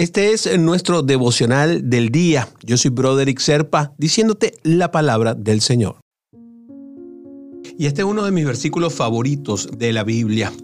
Este es nuestro devocional del día. Yo soy Broderick Serpa, diciéndote la palabra del Señor. Y este es uno de mis versículos favoritos de la Biblia.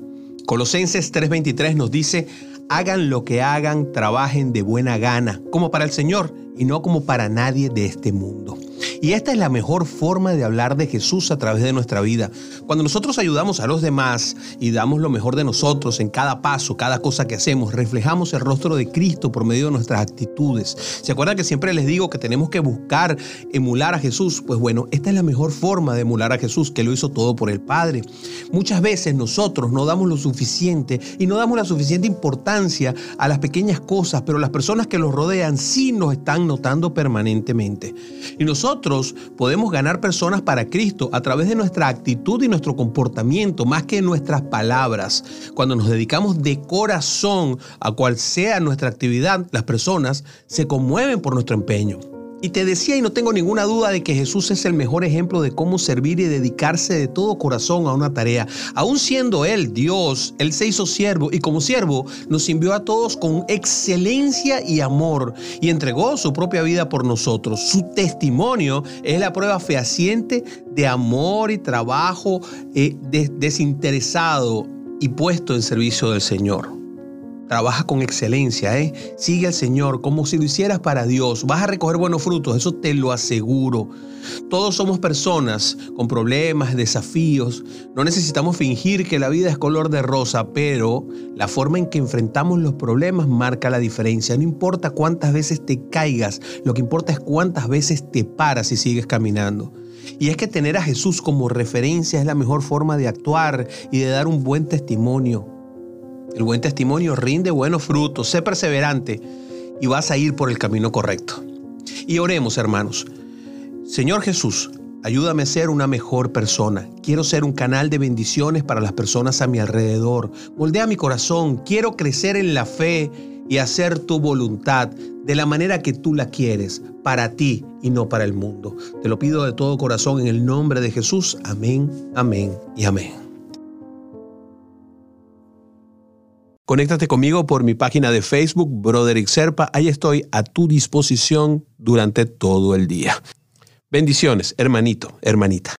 Colosenses 3:23 nos dice, hagan lo que hagan, trabajen de buena gana, como para el Señor y no como para nadie de este mundo. Y esta es la mejor forma de hablar de Jesús a través de nuestra vida. Cuando nosotros ayudamos a los demás y damos lo mejor de nosotros en cada paso, cada cosa que hacemos, reflejamos el rostro de Cristo por medio de nuestras actitudes. ¿Se acuerdan que siempre les digo que tenemos que buscar emular a Jesús? Pues bueno, esta es la mejor forma de emular a Jesús, que lo hizo todo por el Padre. Muchas veces nosotros no damos lo suficiente y no damos la suficiente importancia a las pequeñas cosas, pero las personas que los rodean sí nos están notando permanentemente. Y nosotros podemos ganar personas para Cristo a través de nuestra actitud y nuestro comportamiento, más que nuestras palabras. Cuando nos dedicamos de corazón a cual sea nuestra actividad, las personas se conmueven por nuestro empeño. Y te decía, y no tengo ninguna duda de que Jesús es el mejor ejemplo de cómo servir y dedicarse de todo corazón a una tarea. Aún siendo Él Dios, Él se hizo siervo y como siervo nos envió a todos con excelencia y amor y entregó su propia vida por nosotros. Su testimonio es la prueba fehaciente de amor y trabajo eh, desinteresado y puesto en servicio del Señor. Trabaja con excelencia, ¿eh? Sigue al Señor como si lo hicieras para Dios. Vas a recoger buenos frutos, eso te lo aseguro. Todos somos personas con problemas, desafíos. No necesitamos fingir que la vida es color de rosa, pero la forma en que enfrentamos los problemas marca la diferencia. No importa cuántas veces te caigas, lo que importa es cuántas veces te paras y sigues caminando. Y es que tener a Jesús como referencia es la mejor forma de actuar y de dar un buen testimonio. El buen testimonio rinde buenos frutos, sé perseverante y vas a ir por el camino correcto. Y oremos, hermanos. Señor Jesús, ayúdame a ser una mejor persona. Quiero ser un canal de bendiciones para las personas a mi alrededor. Moldea mi corazón. Quiero crecer en la fe y hacer tu voluntad de la manera que tú la quieres, para ti y no para el mundo. Te lo pido de todo corazón en el nombre de Jesús. Amén, amén y amén. Conéctate conmigo por mi página de Facebook, Broderick Serpa. Ahí estoy a tu disposición durante todo el día. Bendiciones, hermanito, hermanita.